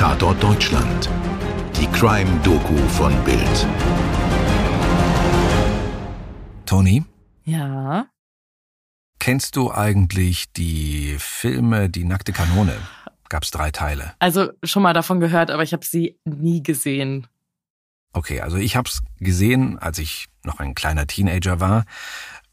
Tatort Deutschland. Die Crime-Doku von Bild. Toni, Ja. kennst du eigentlich die Filme Die nackte Kanone? Gab's drei Teile. Also schon mal davon gehört, aber ich habe sie nie gesehen. Okay, also ich hab's gesehen, als ich noch ein kleiner Teenager war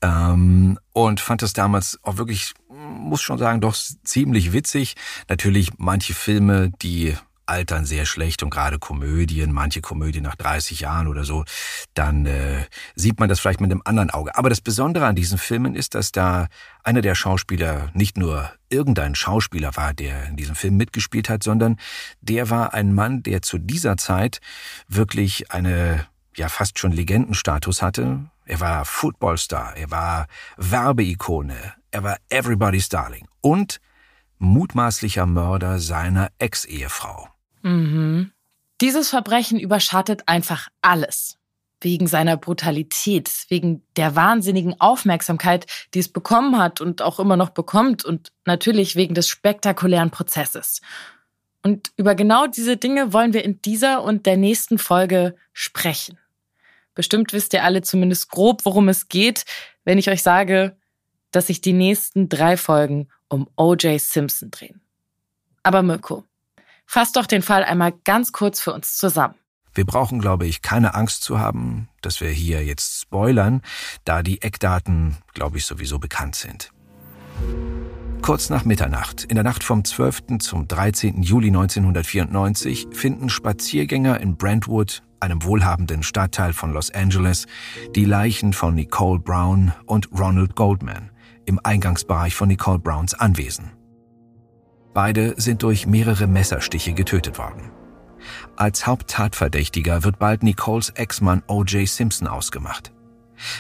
ähm, und fand es damals auch wirklich, muss schon sagen, doch ziemlich witzig. Natürlich manche Filme, die altern sehr schlecht und gerade Komödien, manche Komödien nach 30 Jahren oder so, dann äh, sieht man das vielleicht mit einem anderen Auge. Aber das Besondere an diesen Filmen ist, dass da einer der Schauspieler nicht nur irgendein Schauspieler war, der in diesem Film mitgespielt hat, sondern der war ein Mann, der zu dieser Zeit wirklich eine ja fast schon Legendenstatus hatte. Er war Footballstar, er war Werbeikone, er war Everybody's Darling und mutmaßlicher Mörder seiner Ex-Ehefrau. Mhm. Dieses Verbrechen überschattet einfach alles. Wegen seiner Brutalität, wegen der wahnsinnigen Aufmerksamkeit, die es bekommen hat und auch immer noch bekommt und natürlich wegen des spektakulären Prozesses. Und über genau diese Dinge wollen wir in dieser und der nächsten Folge sprechen. Bestimmt wisst ihr alle zumindest grob, worum es geht, wenn ich euch sage, dass sich die nächsten drei Folgen um O.J. Simpson drehen. Aber Mirko, fass doch den Fall einmal ganz kurz für uns zusammen. Wir brauchen, glaube ich, keine Angst zu haben, dass wir hier jetzt spoilern, da die Eckdaten, glaube ich, sowieso bekannt sind. Kurz nach Mitternacht, in der Nacht vom 12. zum 13. Juli 1994, finden Spaziergänger in Brentwood, einem wohlhabenden Stadtteil von Los Angeles, die Leichen von Nicole Brown und Ronald Goldman im Eingangsbereich von Nicole Browns Anwesen. Beide sind durch mehrere Messerstiche getötet worden. Als Haupttatverdächtiger wird bald Nicoles Ex-Mann O.J. Simpson ausgemacht.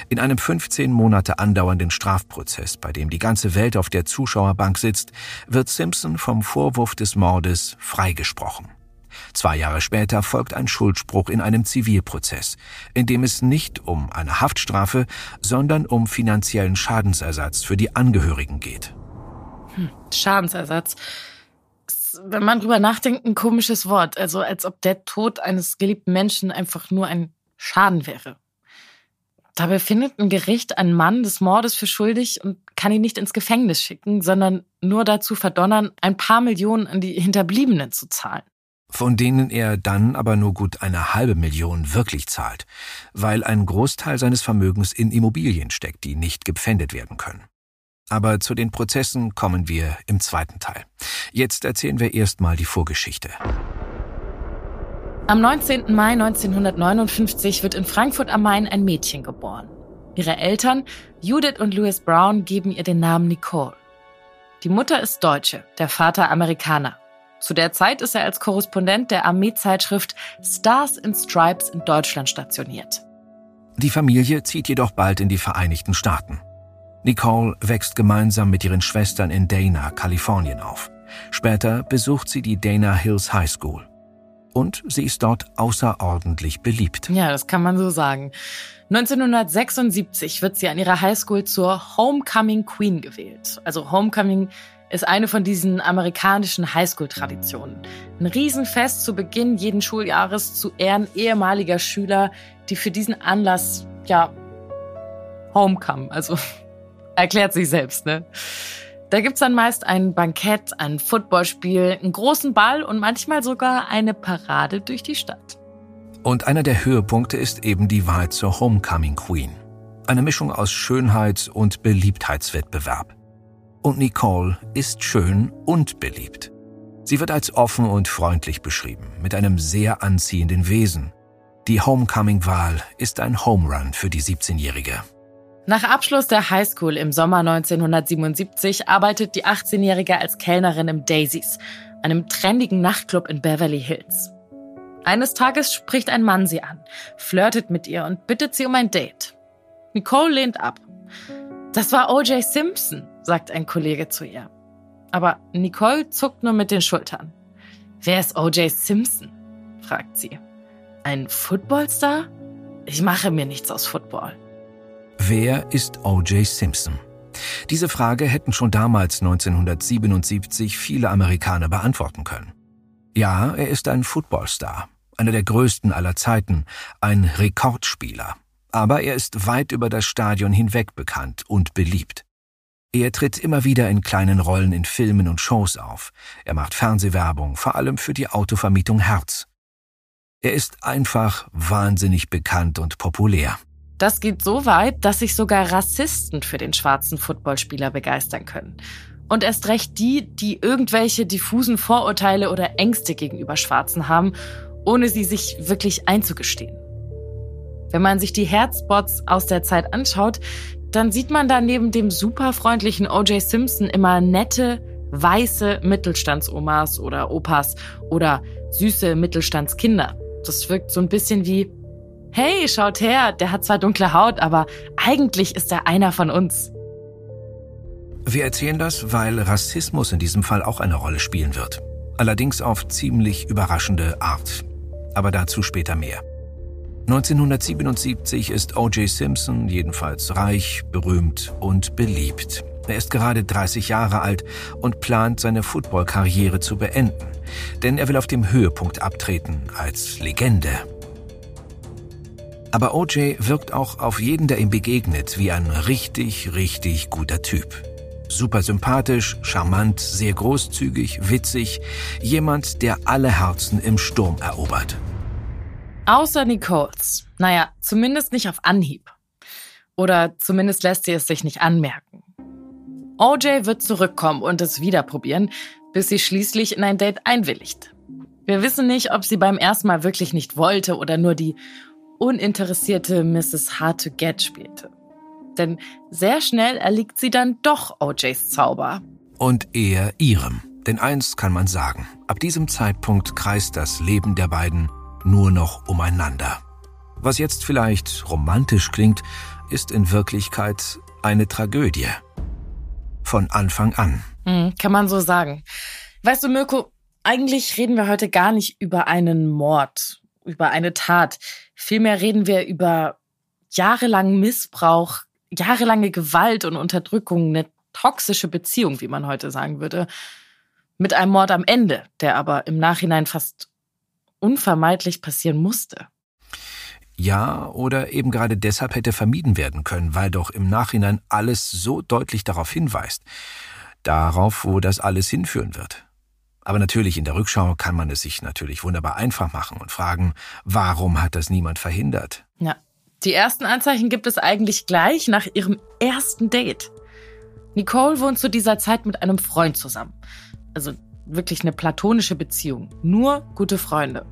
In einem 15 Monate andauernden Strafprozess, bei dem die ganze Welt auf der Zuschauerbank sitzt, wird Simpson vom Vorwurf des Mordes freigesprochen. Zwei Jahre später folgt ein Schuldspruch in einem Zivilprozess, in dem es nicht um eine Haftstrafe, sondern um finanziellen Schadensersatz für die Angehörigen geht. Hm, Schadensersatz. Wenn man drüber nachdenkt, ein komisches Wort. Also als ob der Tod eines geliebten Menschen einfach nur ein Schaden wäre. Dabei findet ein Gericht einen Mann des Mordes für schuldig und kann ihn nicht ins Gefängnis schicken, sondern nur dazu verdonnern, ein paar Millionen an die Hinterbliebenen zu zahlen. Von denen er dann aber nur gut eine halbe Million wirklich zahlt, weil ein Großteil seines Vermögens in Immobilien steckt, die nicht gepfändet werden können. Aber zu den Prozessen kommen wir im zweiten Teil. Jetzt erzählen wir erstmal die Vorgeschichte. Am 19. Mai 1959 wird in Frankfurt am Main ein Mädchen geboren. Ihre Eltern, Judith und Louis Brown, geben ihr den Namen Nicole. Die Mutter ist Deutsche, der Vater Amerikaner. Zu der Zeit ist er als Korrespondent der Armeezeitschrift Stars and Stripes in Deutschland stationiert. Die Familie zieht jedoch bald in die Vereinigten Staaten. Nicole wächst gemeinsam mit ihren Schwestern in Dana, Kalifornien auf. Später besucht sie die Dana Hills High School. Und sie ist dort außerordentlich beliebt. Ja, das kann man so sagen. 1976 wird sie an ihrer Highschool zur Homecoming Queen gewählt. Also Homecoming ist eine von diesen amerikanischen Highschool-Traditionen. Ein Riesenfest zu Beginn jeden Schuljahres zu Ehren ehemaliger Schüler, die für diesen Anlass, ja, Homecome, also erklärt sich selbst, ne? Da gibt's dann meist ein Bankett, ein Footballspiel, einen großen Ball und manchmal sogar eine Parade durch die Stadt. Und einer der Höhepunkte ist eben die Wahl zur Homecoming Queen. Eine Mischung aus Schönheits- und Beliebtheitswettbewerb. Und Nicole ist schön und beliebt. Sie wird als offen und freundlich beschrieben, mit einem sehr anziehenden Wesen. Die Homecoming-Wahl ist ein Home Run für die 17-Jährige. Nach Abschluss der Highschool im Sommer 1977 arbeitet die 18-Jährige als Kellnerin im Daisies, einem trendigen Nachtclub in Beverly Hills. Eines Tages spricht ein Mann sie an, flirtet mit ihr und bittet sie um ein Date. Nicole lehnt ab. Das war O.J. Simpson, sagt ein Kollege zu ihr. Aber Nicole zuckt nur mit den Schultern. Wer ist O.J. Simpson? fragt sie. Ein Footballstar? Ich mache mir nichts aus Football. Wer ist O.J. Simpson? Diese Frage hätten schon damals 1977 viele Amerikaner beantworten können. Ja, er ist ein Footballstar, einer der größten aller Zeiten, ein Rekordspieler. Aber er ist weit über das Stadion hinweg bekannt und beliebt. Er tritt immer wieder in kleinen Rollen in Filmen und Shows auf. Er macht Fernsehwerbung, vor allem für die Autovermietung Herz. Er ist einfach wahnsinnig bekannt und populär. Das geht so weit, dass sich sogar Rassisten für den schwarzen Footballspieler begeistern können. Und erst recht die, die irgendwelche diffusen Vorurteile oder Ängste gegenüber Schwarzen haben, ohne sie sich wirklich einzugestehen. Wenn man sich die Herzspots aus der Zeit anschaut, dann sieht man da neben dem superfreundlichen O.J. Simpson immer nette, weiße Mittelstandsomas oder Opas oder süße Mittelstandskinder. Das wirkt so ein bisschen wie, hey, schaut her, der hat zwar dunkle Haut, aber eigentlich ist er einer von uns. Wir erzählen das, weil Rassismus in diesem Fall auch eine Rolle spielen wird. Allerdings auf ziemlich überraschende Art. Aber dazu später mehr. 1977 ist O.J. Simpson jedenfalls reich, berühmt und beliebt. Er ist gerade 30 Jahre alt und plant, seine Footballkarriere zu beenden. Denn er will auf dem Höhepunkt abtreten als Legende. Aber O.J. wirkt auch auf jeden, der ihm begegnet, wie ein richtig, richtig guter Typ. Super sympathisch, charmant, sehr großzügig, witzig. Jemand, der alle Herzen im Sturm erobert. Außer Nicoles. Naja, zumindest nicht auf Anhieb. Oder zumindest lässt sie es sich nicht anmerken. OJ wird zurückkommen und es wieder probieren, bis sie schließlich in ein Date einwilligt. Wir wissen nicht, ob sie beim ersten Mal wirklich nicht wollte oder nur die uninteressierte Mrs. Hard to Get spielte. Denn sehr schnell erliegt sie dann doch OJs Zauber. Und er ihrem. Denn eins kann man sagen, ab diesem Zeitpunkt kreist das Leben der beiden nur noch umeinander. Was jetzt vielleicht romantisch klingt, ist in Wirklichkeit eine Tragödie. Von Anfang an. Hm, kann man so sagen. Weißt du, Mirko, eigentlich reden wir heute gar nicht über einen Mord, über eine Tat. Vielmehr reden wir über jahrelangen Missbrauch, jahrelange Gewalt und Unterdrückung, eine toxische Beziehung, wie man heute sagen würde. Mit einem Mord am Ende, der aber im Nachhinein fast unvermeidlich passieren musste. Ja, oder eben gerade deshalb hätte vermieden werden können, weil doch im Nachhinein alles so deutlich darauf hinweist. Darauf, wo das alles hinführen wird. Aber natürlich in der Rückschau kann man es sich natürlich wunderbar einfach machen und fragen, warum hat das niemand verhindert? Ja, die ersten Anzeichen gibt es eigentlich gleich nach ihrem ersten Date. Nicole wohnt zu dieser Zeit mit einem Freund zusammen. Also wirklich eine platonische Beziehung. Nur gute Freunde.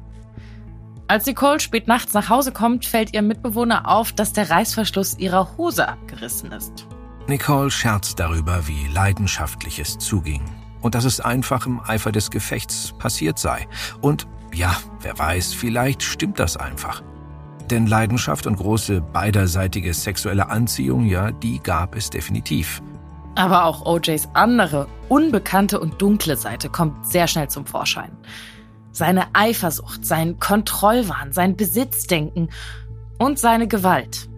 Als Nicole spät nachts nach Hause kommt, fällt ihrem Mitbewohner auf, dass der Reißverschluss ihrer Hose abgerissen ist. Nicole scherzt darüber, wie leidenschaftlich es zuging. Und dass es einfach im Eifer des Gefechts passiert sei. Und ja, wer weiß, vielleicht stimmt das einfach. Denn Leidenschaft und große beiderseitige sexuelle Anziehung, ja, die gab es definitiv. Aber auch OJs andere, unbekannte und dunkle Seite kommt sehr schnell zum Vorschein. Seine Eifersucht, sein Kontrollwahn, sein Besitzdenken und seine Gewalt.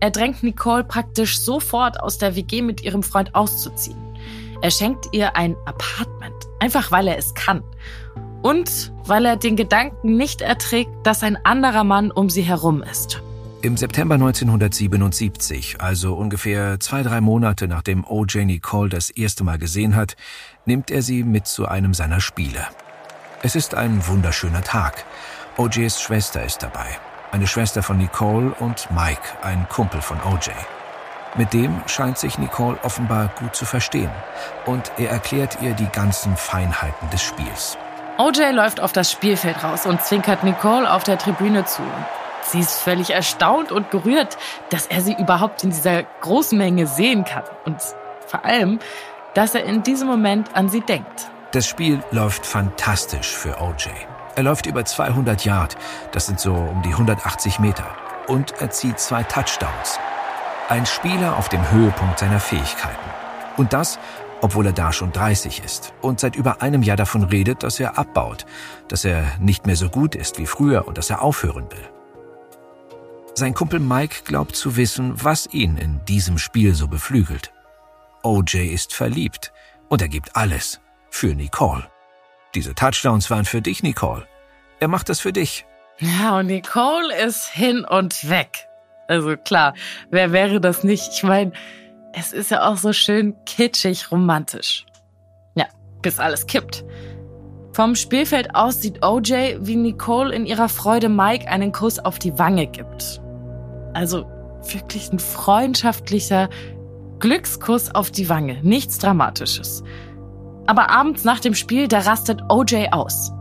Er drängt Nicole praktisch sofort aus der WG mit ihrem Freund auszuziehen. Er schenkt ihr ein Apartment, einfach weil er es kann. Und weil er den Gedanken nicht erträgt, dass ein anderer Mann um sie herum ist. Im September 1977, also ungefähr zwei, drei Monate nachdem O.J. Nicole das erste Mal gesehen hat, nimmt er sie mit zu einem seiner Spiele. Es ist ein wunderschöner Tag. O.J.s Schwester ist dabei. Eine Schwester von Nicole und Mike, ein Kumpel von O.J. Mit dem scheint sich Nicole offenbar gut zu verstehen. Und er erklärt ihr die ganzen Feinheiten des Spiels. OJ läuft auf das Spielfeld raus und zwinkert Nicole auf der Tribüne zu. Sie ist völlig erstaunt und gerührt, dass er sie überhaupt in dieser großen Menge sehen kann. Und vor allem, dass er in diesem Moment an sie denkt. Das Spiel läuft fantastisch für OJ. Er läuft über 200 Yard, das sind so um die 180 Meter, und erzielt zwei Touchdowns. Ein Spieler auf dem Höhepunkt seiner Fähigkeiten. Und das, obwohl er da schon 30 ist und seit über einem Jahr davon redet, dass er abbaut, dass er nicht mehr so gut ist wie früher und dass er aufhören will. Sein Kumpel Mike glaubt zu wissen, was ihn in diesem Spiel so beflügelt. OJ ist verliebt und er gibt alles für Nicole. Diese Touchdowns waren für dich, Nicole. Er macht das für dich. Ja, und Nicole ist hin und weg. Also klar, wer wäre das nicht? Ich meine, es ist ja auch so schön kitschig romantisch. Ja, bis alles kippt. Vom Spielfeld aus sieht OJ, wie Nicole in ihrer Freude Mike einen Kuss auf die Wange gibt. Also wirklich ein freundschaftlicher Glückskuss auf die Wange. Nichts Dramatisches. Aber abends nach dem Spiel, da rastet OJ aus.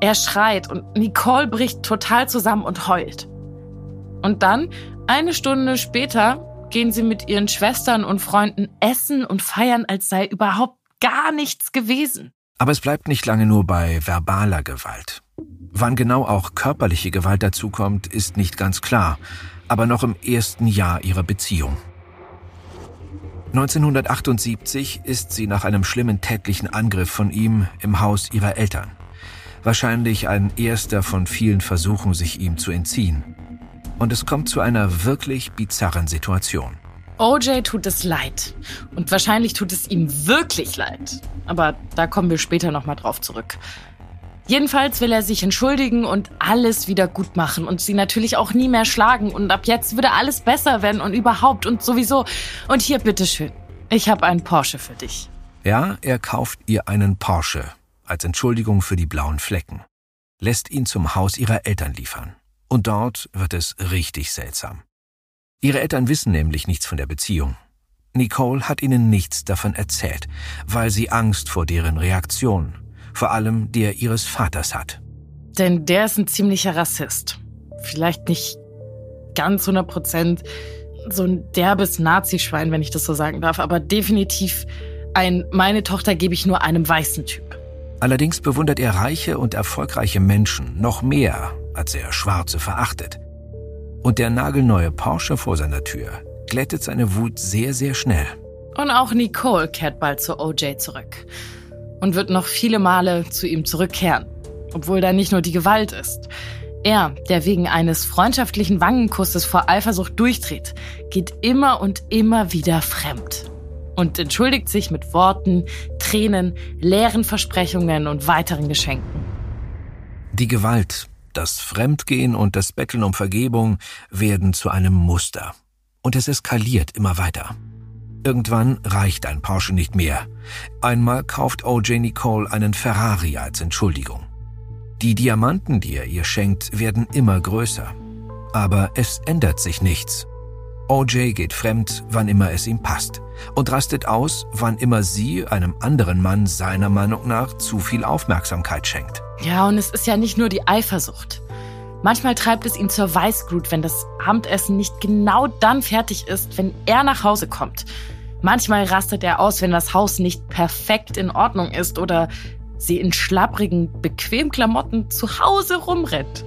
Er schreit und Nicole bricht total zusammen und heult. Und dann, eine Stunde später, gehen sie mit ihren Schwestern und Freunden essen und feiern, als sei überhaupt gar nichts gewesen. Aber es bleibt nicht lange nur bei verbaler Gewalt. Wann genau auch körperliche Gewalt dazukommt, ist nicht ganz klar, aber noch im ersten Jahr ihrer Beziehung. 1978 ist sie nach einem schlimmen tätlichen Angriff von ihm im Haus ihrer Eltern. Wahrscheinlich ein erster von vielen Versuchen, sich ihm zu entziehen. Und es kommt zu einer wirklich bizarren Situation. OJ tut es leid. Und wahrscheinlich tut es ihm wirklich leid. Aber da kommen wir später nochmal drauf zurück. Jedenfalls will er sich entschuldigen und alles wieder gut machen und sie natürlich auch nie mehr schlagen und ab jetzt würde alles besser werden und überhaupt und sowieso. Und hier bitteschön, ich habe einen Porsche für dich. Ja, er kauft ihr einen Porsche als Entschuldigung für die blauen Flecken, lässt ihn zum Haus ihrer Eltern liefern. Und dort wird es richtig seltsam. Ihre Eltern wissen nämlich nichts von der Beziehung. Nicole hat ihnen nichts davon erzählt, weil sie Angst vor deren Reaktion, vor allem der ihres Vaters hat. Denn der ist ein ziemlicher Rassist. Vielleicht nicht ganz 100 Prozent so ein derbes Nazischwein, wenn ich das so sagen darf, aber definitiv ein meine Tochter gebe ich nur einem weißen Typ. Allerdings bewundert er reiche und erfolgreiche Menschen noch mehr, als er Schwarze verachtet. Und der nagelneue Porsche vor seiner Tür glättet seine Wut sehr, sehr schnell. Und auch Nicole kehrt bald zu OJ zurück. Und wird noch viele Male zu ihm zurückkehren. Obwohl da nicht nur die Gewalt ist. Er, der wegen eines freundschaftlichen Wangenkusses vor Eifersucht durchdreht, geht immer und immer wieder fremd. Und entschuldigt sich mit Worten, Tränen, leeren Versprechungen und weiteren Geschenken. Die Gewalt, das Fremdgehen und das Betteln um Vergebung werden zu einem Muster. Und es eskaliert immer weiter. Irgendwann reicht ein Porsche nicht mehr. Einmal kauft OJ Nicole einen Ferrari als Entschuldigung. Die Diamanten, die er ihr schenkt, werden immer größer. Aber es ändert sich nichts. OJ geht fremd, wann immer es ihm passt und rastet aus, wann immer sie einem anderen Mann seiner Meinung nach zu viel Aufmerksamkeit schenkt. Ja, und es ist ja nicht nur die Eifersucht. Manchmal treibt es ihn zur Weißglut, wenn das Abendessen nicht genau dann fertig ist, wenn er nach Hause kommt. Manchmal rastet er aus, wenn das Haus nicht perfekt in Ordnung ist oder sie in schlapprigen, bequem Klamotten zu Hause rumrennt.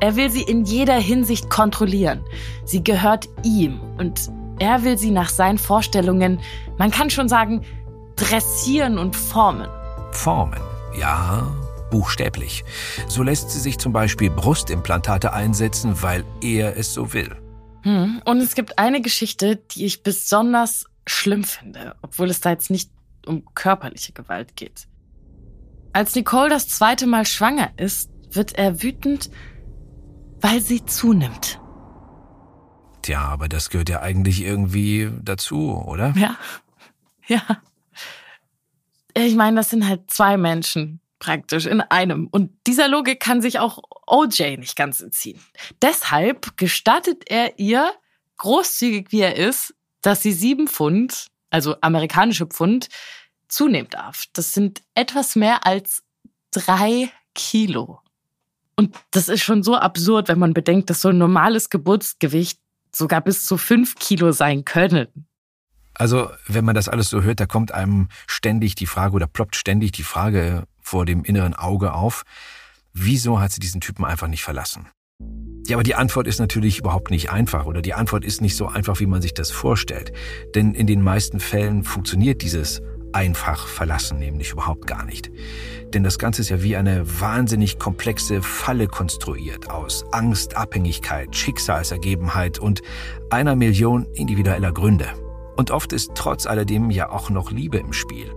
Er will sie in jeder Hinsicht kontrollieren. Sie gehört ihm und er will sie nach seinen Vorstellungen, man kann schon sagen, dressieren und formen. Formen, ja, buchstäblich. So lässt sie sich zum Beispiel Brustimplantate einsetzen, weil er es so will. Hm. Und es gibt eine Geschichte, die ich besonders schlimm finde, obwohl es da jetzt nicht um körperliche Gewalt geht. Als Nicole das zweite Mal schwanger ist, wird er wütend, weil sie zunimmt. Tja, aber das gehört ja eigentlich irgendwie dazu, oder? Ja. Ja. Ich meine, das sind halt zwei Menschen praktisch in einem. Und dieser Logik kann sich auch OJ nicht ganz entziehen. Deshalb gestattet er ihr, großzügig wie er ist, dass sie sieben Pfund, also amerikanische Pfund, zunehmen darf. Das sind etwas mehr als drei Kilo. Und das ist schon so absurd, wenn man bedenkt, dass so ein normales Geburtsgewicht sogar bis zu fünf Kilo sein können. Also, wenn man das alles so hört, da kommt einem ständig die Frage oder ploppt ständig die Frage vor dem inneren Auge auf, wieso hat sie diesen Typen einfach nicht verlassen? Ja, aber die Antwort ist natürlich überhaupt nicht einfach oder die Antwort ist nicht so einfach, wie man sich das vorstellt. Denn in den meisten Fällen funktioniert dieses einfach verlassen nämlich überhaupt gar nicht. Denn das Ganze ist ja wie eine wahnsinnig komplexe Falle konstruiert aus Angst, Abhängigkeit, Schicksalsergebenheit und einer Million individueller Gründe. Und oft ist trotz alledem ja auch noch Liebe im Spiel.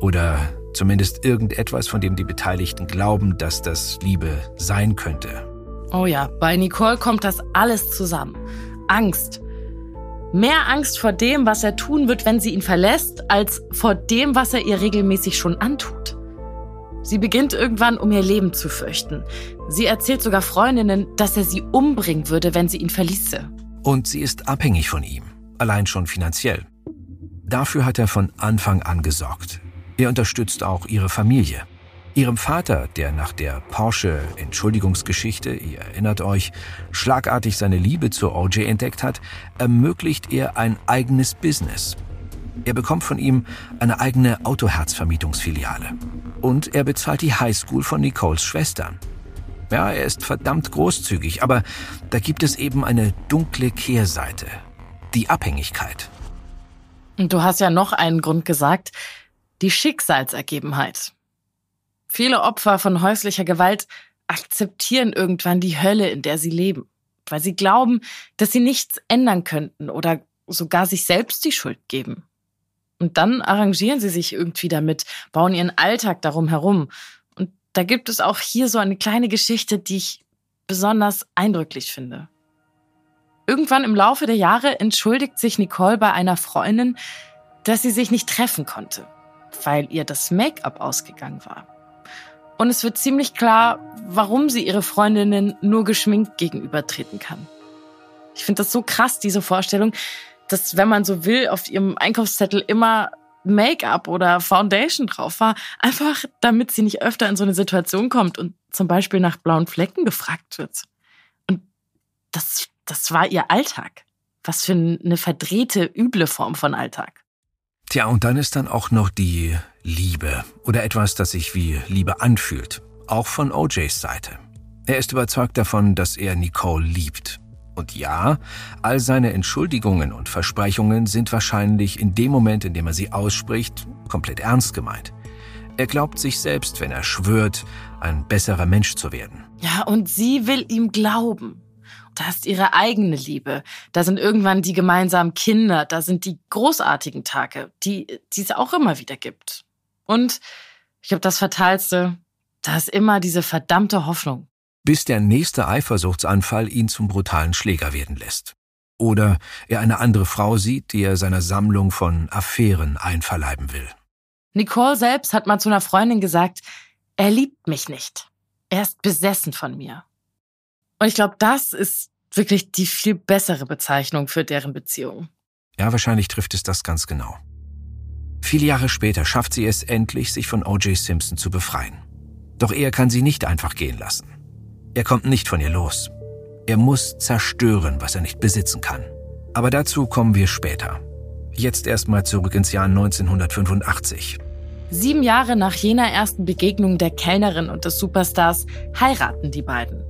Oder Zumindest irgendetwas, von dem die Beteiligten glauben, dass das Liebe sein könnte. Oh ja, bei Nicole kommt das alles zusammen. Angst. Mehr Angst vor dem, was er tun wird, wenn sie ihn verlässt, als vor dem, was er ihr regelmäßig schon antut. Sie beginnt irgendwann, um ihr Leben zu fürchten. Sie erzählt sogar Freundinnen, dass er sie umbringen würde, wenn sie ihn verließe. Und sie ist abhängig von ihm, allein schon finanziell. Dafür hat er von Anfang an gesorgt. Er unterstützt auch ihre Familie. Ihrem Vater, der nach der Porsche-Entschuldigungsgeschichte, ihr erinnert euch, schlagartig seine Liebe zu OJ entdeckt hat, ermöglicht er ein eigenes Business. Er bekommt von ihm eine eigene Autoherzvermietungsfiliale. Und er bezahlt die Highschool von Nicoles Schwestern. Ja, er ist verdammt großzügig, aber da gibt es eben eine dunkle Kehrseite. Die Abhängigkeit. Du hast ja noch einen Grund gesagt, die Schicksalsergebenheit. Viele Opfer von häuslicher Gewalt akzeptieren irgendwann die Hölle, in der sie leben, weil sie glauben, dass sie nichts ändern könnten oder sogar sich selbst die Schuld geben. Und dann arrangieren sie sich irgendwie damit, bauen ihren Alltag darum herum. Und da gibt es auch hier so eine kleine Geschichte, die ich besonders eindrücklich finde. Irgendwann im Laufe der Jahre entschuldigt sich Nicole bei einer Freundin, dass sie sich nicht treffen konnte, weil ihr das Make-up ausgegangen war. Und es wird ziemlich klar, warum sie ihre Freundinnen nur geschminkt gegenübertreten kann. Ich finde das so krass, diese Vorstellung, dass, wenn man so will, auf ihrem Einkaufszettel immer Make-up oder Foundation drauf war, einfach damit sie nicht öfter in so eine Situation kommt und zum Beispiel nach blauen Flecken gefragt wird. Und das, das war ihr Alltag. Was für eine verdrehte, üble Form von Alltag. Tja, und dann ist dann auch noch die Liebe oder etwas, das sich wie Liebe anfühlt, auch von OJs Seite. Er ist überzeugt davon, dass er Nicole liebt. Und ja, all seine Entschuldigungen und Versprechungen sind wahrscheinlich in dem Moment, in dem er sie ausspricht, komplett ernst gemeint. Er glaubt sich selbst, wenn er schwört, ein besserer Mensch zu werden. Ja, und sie will ihm glauben. Da ist ihre eigene Liebe. Da sind irgendwann die gemeinsamen Kinder. Da sind die großartigen Tage, die, die es auch immer wieder gibt. Und ich glaube, das Fatalste, da ist immer diese verdammte Hoffnung. Bis der nächste Eifersuchtsanfall ihn zum brutalen Schläger werden lässt. Oder er eine andere Frau sieht, die er seiner Sammlung von Affären einverleiben will. Nicole selbst hat mal zu einer Freundin gesagt, er liebt mich nicht. Er ist besessen von mir. Und ich glaube, das ist wirklich die viel bessere Bezeichnung für deren Beziehung. Ja, wahrscheinlich trifft es das ganz genau. Viele Jahre später schafft sie es endlich, sich von O.J. Simpson zu befreien. Doch er kann sie nicht einfach gehen lassen. Er kommt nicht von ihr los. Er muss zerstören, was er nicht besitzen kann. Aber dazu kommen wir später. Jetzt erstmal zurück ins Jahr 1985. Sieben Jahre nach jener ersten Begegnung der Kellnerin und des Superstars heiraten die beiden.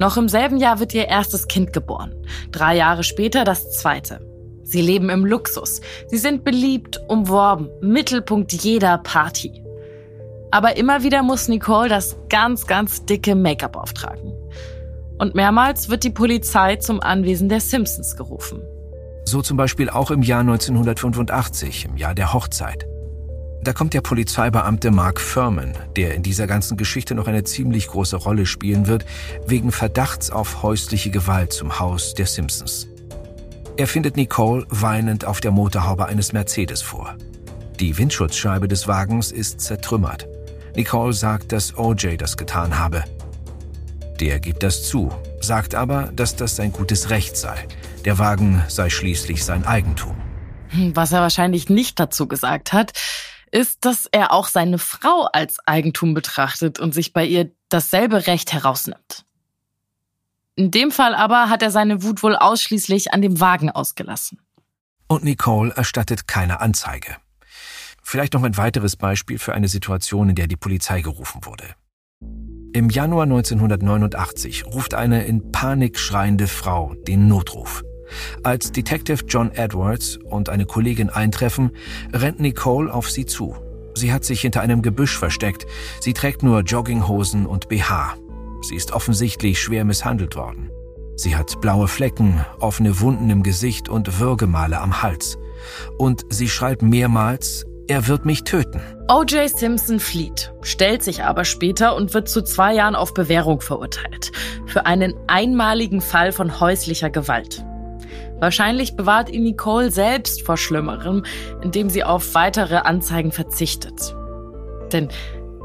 Noch im selben Jahr wird ihr erstes Kind geboren. Drei Jahre später das zweite. Sie leben im Luxus. Sie sind beliebt, umworben, Mittelpunkt jeder Party. Aber immer wieder muss Nicole das ganz, ganz dicke Make-up auftragen. Und mehrmals wird die Polizei zum Anwesen der Simpsons gerufen. So zum Beispiel auch im Jahr 1985, im Jahr der Hochzeit. Da kommt der Polizeibeamte Mark Furman, der in dieser ganzen Geschichte noch eine ziemlich große Rolle spielen wird, wegen Verdachts auf häusliche Gewalt zum Haus der Simpsons. Er findet Nicole weinend auf der Motorhaube eines Mercedes vor. Die Windschutzscheibe des Wagens ist zertrümmert. Nicole sagt, dass OJ das getan habe. Der gibt das zu, sagt aber, dass das sein gutes Recht sei. Der Wagen sei schließlich sein Eigentum. Hm, was er wahrscheinlich nicht dazu gesagt hat, ist, dass er auch seine Frau als Eigentum betrachtet und sich bei ihr dasselbe Recht herausnimmt. In dem Fall aber hat er seine Wut wohl ausschließlich an dem Wagen ausgelassen. Und Nicole erstattet keine Anzeige. Vielleicht noch ein weiteres Beispiel für eine Situation, in der die Polizei gerufen wurde. Im Januar 1989 ruft eine in Panik schreiende Frau den Notruf. Als Detective John Edwards und eine Kollegin eintreffen, rennt Nicole auf sie zu. Sie hat sich hinter einem Gebüsch versteckt. Sie trägt nur Jogginghosen und BH. Sie ist offensichtlich schwer misshandelt worden. Sie hat blaue Flecken, offene Wunden im Gesicht und Würgemale am Hals. Und sie schreit mehrmals, er wird mich töten. O.J. Simpson flieht, stellt sich aber später und wird zu zwei Jahren auf Bewährung verurteilt. Für einen einmaligen Fall von häuslicher Gewalt. Wahrscheinlich bewahrt ihn Nicole selbst vor Schlimmerem, indem sie auf weitere Anzeigen verzichtet. Denn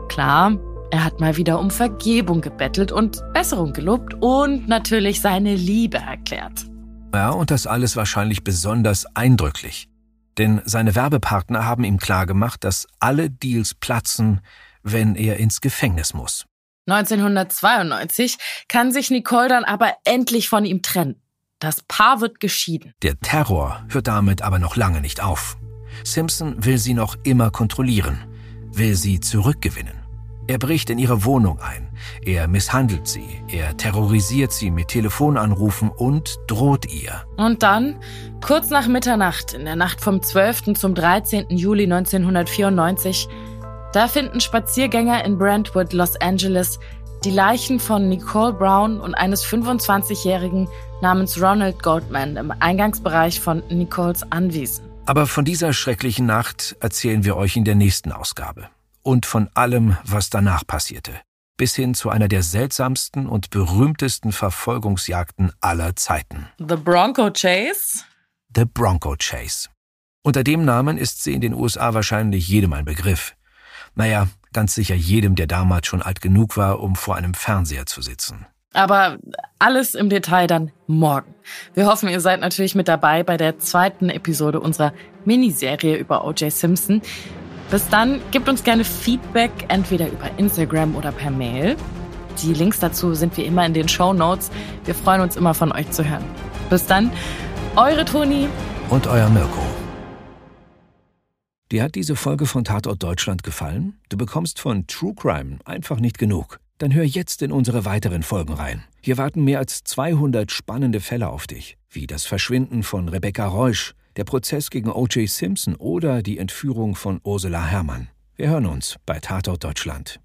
klar, er hat mal wieder um Vergebung gebettelt und Besserung gelobt und natürlich seine Liebe erklärt. Ja, und das alles wahrscheinlich besonders eindrücklich. Denn seine Werbepartner haben ihm klargemacht, dass alle Deals platzen, wenn er ins Gefängnis muss. 1992 kann sich Nicole dann aber endlich von ihm trennen. Das Paar wird geschieden. Der Terror hört damit aber noch lange nicht auf. Simpson will sie noch immer kontrollieren, will sie zurückgewinnen. Er bricht in ihre Wohnung ein, er misshandelt sie, er terrorisiert sie mit Telefonanrufen und droht ihr. Und dann, kurz nach Mitternacht, in der Nacht vom 12. zum 13. Juli 1994, da finden Spaziergänger in Brentwood, Los Angeles, die Leichen von Nicole Brown und eines 25-Jährigen namens Ronald Goldman im Eingangsbereich von Nicoles Anwesen. Aber von dieser schrecklichen Nacht erzählen wir euch in der nächsten Ausgabe und von allem, was danach passierte, bis hin zu einer der seltsamsten und berühmtesten Verfolgungsjagden aller Zeiten. The Bronco Chase? The Bronco Chase. Unter dem Namen ist sie in den USA wahrscheinlich jedem ein Begriff. Naja, ganz sicher jedem, der damals schon alt genug war, um vor einem Fernseher zu sitzen. Aber alles im Detail dann morgen. Wir hoffen, ihr seid natürlich mit dabei bei der zweiten Episode unserer Miniserie über O.J. Simpson. Bis dann, gebt uns gerne Feedback, entweder über Instagram oder per Mail. Die Links dazu sind wie immer in den Show Notes. Wir freuen uns immer von euch zu hören. Bis dann, eure Toni und euer Mirko. Dir hat diese Folge von Tatort Deutschland gefallen? Du bekommst von True Crime einfach nicht genug. Dann hör jetzt in unsere weiteren Folgen rein. Hier warten mehr als 200 spannende Fälle auf dich, wie das Verschwinden von Rebecca Reusch, der Prozess gegen O.J. Simpson oder die Entführung von Ursula Herrmann. Wir hören uns bei Tatort Deutschland.